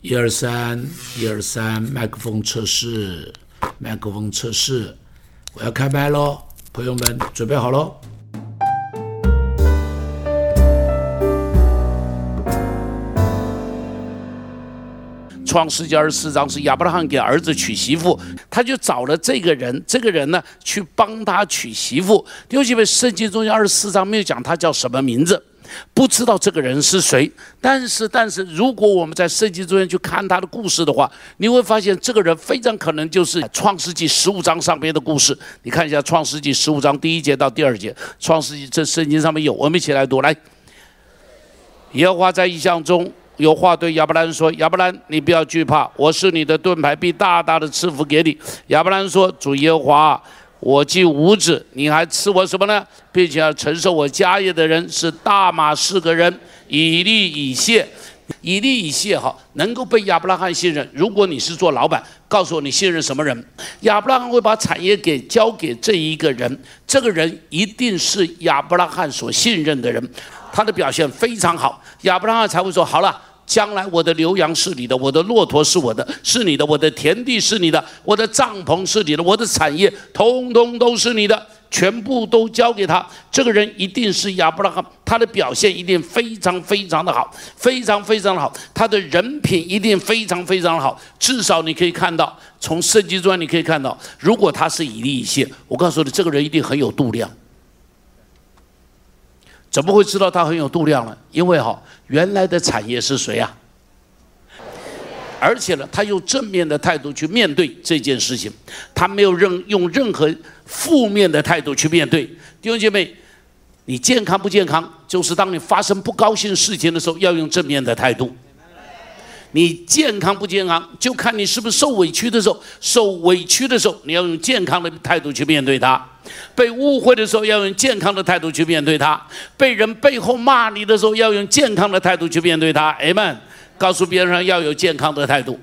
一二三，一二三，麦克风测试，麦克风测试，我要开麦喽，朋友们准备好喽。创世纪二十四章是亚伯拉罕给儿子娶媳妇，他就找了这个人，这个人呢去帮他娶媳妇。弟兄姐妹，圣经中间二十四章没有讲他叫什么名字。不知道这个人是谁，但是但是，如果我们在圣经中间去看他的故事的话，你会发现这个人非常可能就是创世纪十五章上边的故事。你看一下创世纪十五章第一节到第二节，创世纪这圣经上面有，我们一起来读来。耶和华在异象中有话对亚伯兰说：“亚伯兰，你不要惧怕，我是你的盾牌，必大大的赐福给你。”亚伯兰说：“主耶和华。”我既无子，你还赐我什么呢？并且要承受我家业的人是大马士革人以利以谢，以利以谢哈，能够被亚伯拉罕信任。如果你是做老板，告诉我你信任什么人？亚伯拉罕会把产业给交给这一个人，这个人一定是亚伯拉罕所信任的人，他的表现非常好，亚伯拉罕才会说好了。将来我的牛羊是你的，我的骆驼是我的，是你的，我的田地是你的，我的帐篷是你的，我的产业通通都是你的，全部都交给他。这个人一定是亚伯拉罕，他的表现一定非常非常的好，非常非常的好，他的人品一定非常非常的好。至少你可以看到，从圣经中你可以看到，如果他是以利以谢，我告诉你，这个人一定很有度量。怎么会知道他很有度量呢？因为哈，原来的产业是谁啊？而且呢，他用正面的态度去面对这件事情，他没有任用任何负面的态度去面对。弟兄姐妹，你健康不健康，就是当你发生不高兴事情的时候，要用正面的态度。你健康不健康，就看你是不是受委屈的时候，受委屈的时候，你要用健康的态度去面对它；被误会的时候，要用健康的态度去面对它；被人背后骂你的时候，要用健康的态度去面对它。Amen。告诉别人要有健康的态度。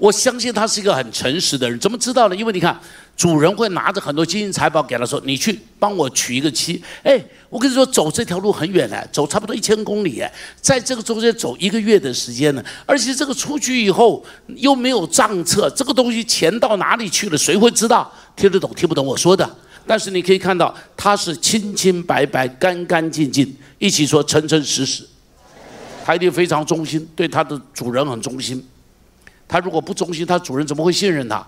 我相信他是一个很诚实的人，怎么知道呢？因为你看，主人会拿着很多金银财宝给他说：“你去帮我娶一个妻。”哎，我跟你说，走这条路很远呢，走差不多一千公里哎，在这个中间走一个月的时间呢，而且这个出去以后又没有账册，这个东西钱到哪里去了？谁会知道？听得懂听不懂我说的？但是你可以看到，他是清清白白、干干净净，一起说诚诚实实，他一定非常忠心，对他的主人很忠心。他如果不忠心，他主人怎么会信任他？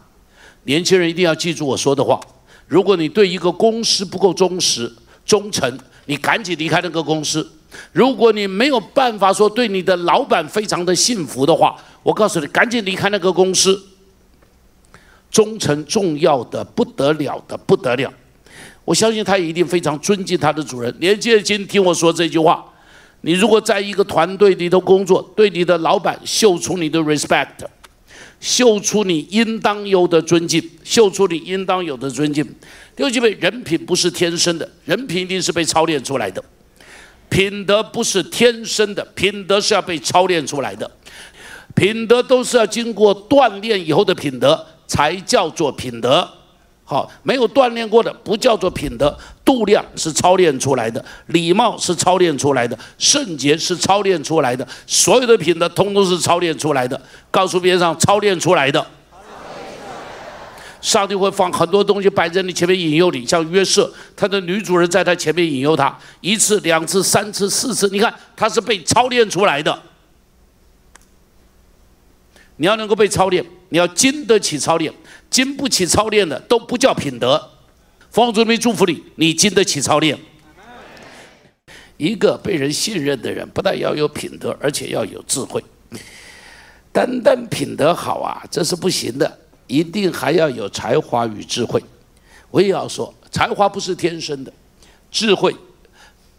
年轻人一定要记住我说的话：如果你对一个公司不够忠实、忠诚，你赶紧离开那个公司；如果你没有办法说对你的老板非常的幸福的话，我告诉你，赶紧离开那个公司。忠诚重要的不得了的不得了，我相信他一定非常尊敬他的主人。年轻人，请听我说这句话：你如果在一个团队里头工作，对你的老板秀出你的 respect。秀出你应当有的尊敬，秀出你应当有的尊敬。弟兄姐妹，人品不是天生的，人品一定是被操练出来的。品德不是天生的，品德是要被操练出来的。品德都是要经过锻炼以后的品德，才叫做品德。好，没有锻炼过的不叫做品德。度量是操练出来的，礼貌是操练出来的，圣洁是操练出来的，所有的品德通通是操练出来的。告诉别人上，操练出来的。上帝会放很多东西摆在你前面引诱你，像约瑟，他的女主人在他前面引诱他一次、两次、三次、四次，你看他是被操练出来的。你要能够被操练，你要经得起操练。经不起操练的都不叫品德。方主没祝福你，你经得起操练。一个被人信任的人，不但要有品德，而且要有智慧。单单品德好啊，这是不行的，一定还要有才华与智慧。我也要说，才华不是天生的，智慧，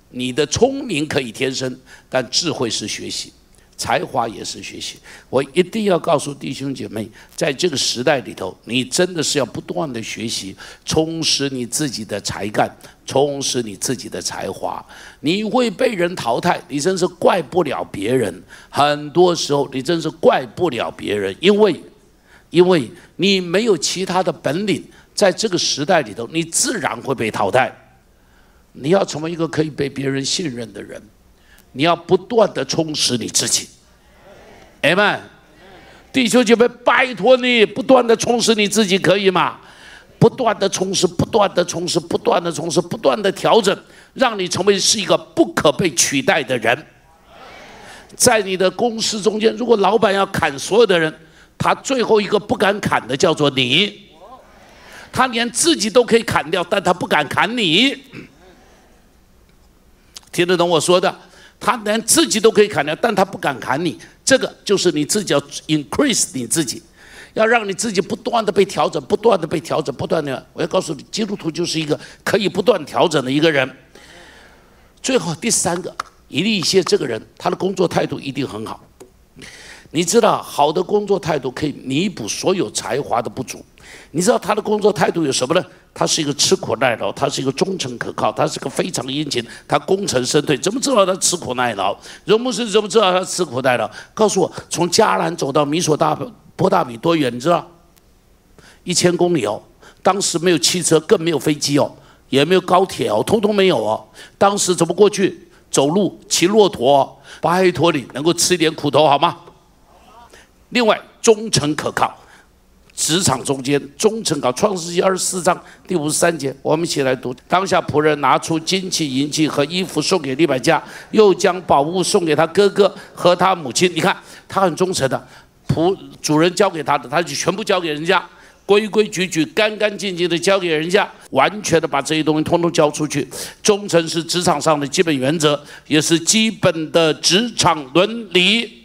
你的聪明可以天生，但智慧是学习。才华也是学习，我一定要告诉弟兄姐妹，在这个时代里头，你真的是要不断的学习，充实你自己的才干，充实你自己的才华。你会被人淘汰，你真是怪不了别人。很多时候，你真是怪不了别人，因为，因为你没有其他的本领，在这个时代里头，你自然会被淘汰。你要成为一个可以被别人信任的人。你要不断的充实你自己，哎们，弟兄姐妹，拜托你，不断的充实你自己，可以吗？不断的充实，不断的充实，不断的充实，不断的调整，让你成为是一个不可被取代的人。在你的公司中间，如果老板要砍所有的人，他最后一个不敢砍的叫做你。他连自己都可以砍掉，但他不敢砍你。听得懂我说的？他连自己都可以砍掉，但他不敢砍你。这个就是你自己要 increase 你自己。要让你自己不断的被调整，不断的被调整，不断的。我要告诉你，基督徒就是一个可以不断调整的一个人。最后第三个，以利谢这个人，他的工作态度一定很好。你知道，好的工作态度可以弥补所有才华的不足。你知道他的工作态度有什么呢？他是一个吃苦耐劳，他是一个忠诚可靠，他是个非常殷勤，他功成身退。怎么知道他吃苦耐劳？荣牧师怎么知道他吃苦耐劳？告诉我，从迦南走到米索大。波大比多远？你知道？一千公里哦。当时没有汽车，更没有飞机哦，也没有高铁哦，通通没有哦。当时怎么过去？走路、骑骆驼。拜托你能够吃一点苦头好吗？另外，忠诚可靠，职场中间忠诚搞。创世纪二十四章第五十三节，我们一起来读。当下仆人拿出金器、银器和衣服送给利百加，又将宝物送给他哥哥和他母亲。你看，他很忠诚的。仆主人交给他的，他就全部交给人家，规规矩矩、干干净净的交给人家，完全的把这些东西通通交出去。忠诚是职场上的基本原则，也是基本的职场伦理。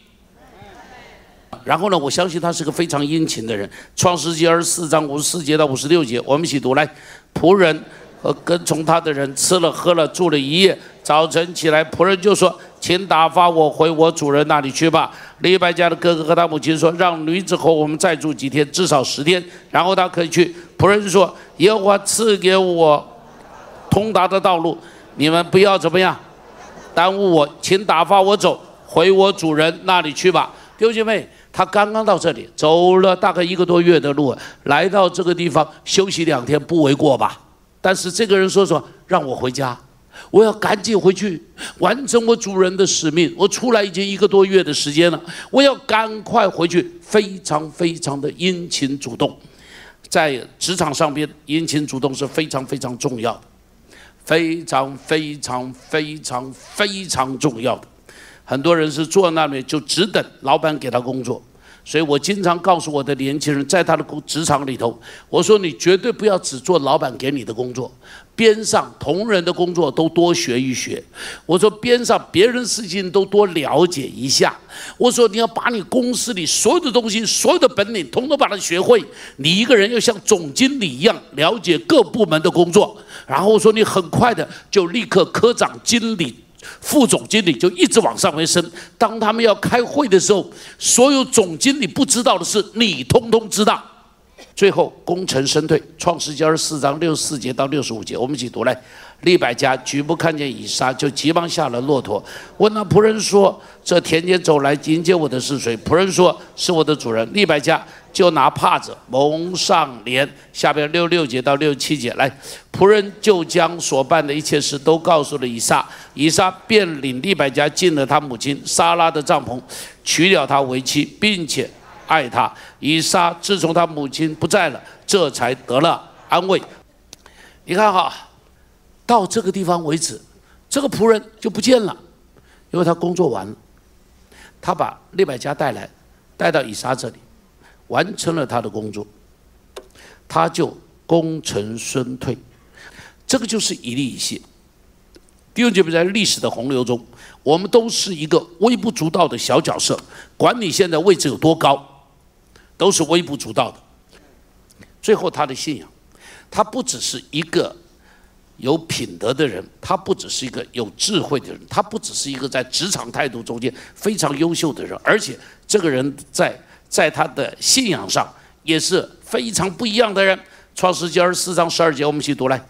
然后呢，我相信他是个非常殷勤的人。创世纪二十四章五十四节到五十六节，我们一起读来。仆人和跟从他的人吃了喝了，住了一夜。早晨起来，仆人就说。请打发我回我主人那里去吧。李白家的哥哥和他母亲说：“让女子和我们再住几天，至少十天，然后他可以去。”仆人说：“耶和华赐给我通达的道路，你们不要怎么样耽误我，请打发我走回我主人那里去吧。”弟兄姐妹，他刚刚到这里，走了大概一个多月的路，来到这个地方休息两天不为过吧？但是这个人说说让我回家。我要赶紧回去完成我主人的使命。我出来已经一个多月的时间了，我要赶快回去，非常非常的殷勤主动。在职场上边，殷勤主动是非常非常重要的，非常非常非常非常重要的。很多人是坐那里就只等老板给他工作。所以我经常告诉我的年轻人，在他的工职场里头，我说你绝对不要只做老板给你的工作，边上同仁的工作都多学一学。我说边上别人事情都多了解一下。我说你要把你公司里所有的东西、所有的本领，统统把它学会。你一个人要像总经理一样了解各部门的工作，然后我说你很快的就立刻科长、经理。副总经理就一直往上面升。当他们要开会的时候，所有总经理不知道的事，你通通知道。最后功成身退。创世纪二十四章六十四节到六十五节，我们一起读来。利百加举步看见以撒，就急忙下了骆驼，问那仆人说：“这田间走来迎接我的是谁？”仆人说：“是我的主人。”利百加就拿帕子蒙上脸。下边六六节到六七节来，仆人就将所办的一切事都告诉了以撒，以撒便领利百加进了他母亲莎拉的帐篷，娶了她为妻，并且爱她。以撒自从他母亲不在了，这才得了安慰。你看哈。到这个地方为止，这个仆人就不见了，因为他工作完了，他把利百加带来，带到以撒这里，完成了他的工作，他就功成身退。这个就是以利以谢。第二，就在历史的洪流中，我们都是一个微不足道的小角色，管你现在位置有多高，都是微不足道的。最后，他的信仰，他不只是一个。有品德的人，他不只是一个有智慧的人，他不只是一个在职场态度中间非常优秀的人，而且这个人在在他的信仰上也是非常不一样的人。创世纪二十四章十二节，我们一起读来：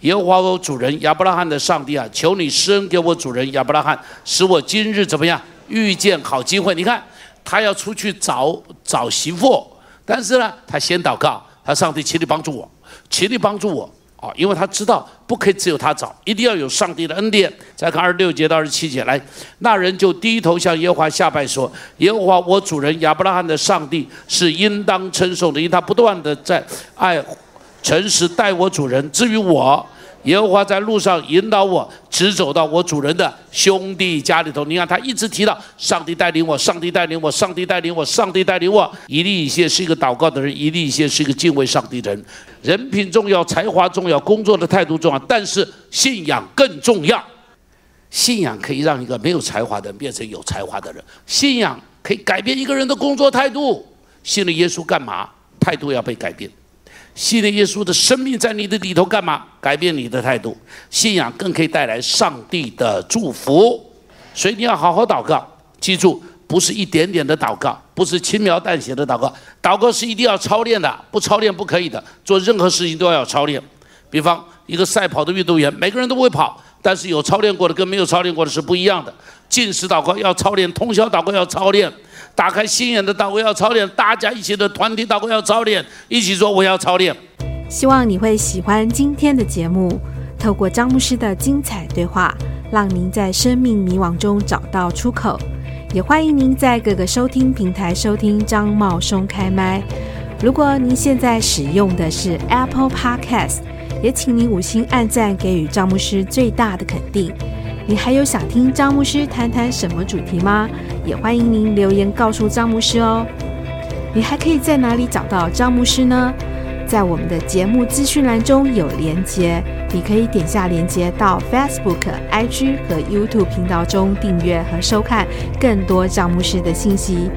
耶和华我主人亚伯拉罕的上帝啊，求你施恩给我主人亚伯拉罕，使我今日怎么样遇见好机会？你看，他要出去找找媳妇，但是呢，他先祷告，他上帝，请你帮助我，请你帮助我。啊，因为他知道不可以只有他找，一定要有上帝的恩典。再看二十六节到二十七节，来，那人就低头向耶和华下拜说：“耶和华我主人亚伯拉罕的上帝是应当称颂的，因他不断的在爱诚实待我主人。至于我。”耶和华在路上引导我，直走到我主人的兄弟家里头。你看，他一直提到上帝带领我，上帝带领我，上帝带领我，上帝带领我。以利以谢是一个祷告的人，以利以谢是一个敬畏上帝的人。人品重要，才华重要，工作的态度重要，但是信仰更重要。信仰可以让一个没有才华的人变成有才华的人，信仰可以改变一个人的工作态度。信了耶稣干嘛？态度要被改变。信耶稣的生命在你的里头干嘛？改变你的态度。信仰更可以带来上帝的祝福，所以你要好好祷告。记住，不是一点点的祷告，不是轻描淡写的祷告。祷告是一定要操练的，不操练不可以的。做任何事情都要操练。比方一个赛跑的运动员，每个人都会跑，但是有操练过的跟没有操练过的是不一样的。进食祷告要操练，通宵祷告要操练。打开心眼的祷告要操练，大家一起的团体祷告要操练，一起说我要操练。希望你会喜欢今天的节目，透过张牧师的精彩对话，让您在生命迷惘中找到出口。也欢迎您在各个收听平台收听张茂松开麦。如果您现在使用的是 Apple Podcast，也请您五星按赞，给予张牧师最大的肯定。你还有想听张牧师谈谈什么主题吗？也欢迎您留言告诉张牧师哦。你还可以在哪里找到张牧师呢？在我们的节目资讯栏中有连接，你可以点下连接到 Facebook、IG 和 YouTube 频道中订阅和收看更多张牧师的信息。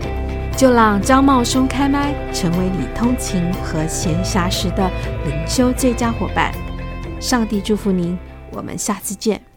就让张茂松开麦，成为你通勤和闲暇时的灵修最佳伙伴。上帝祝福您，我们下次见。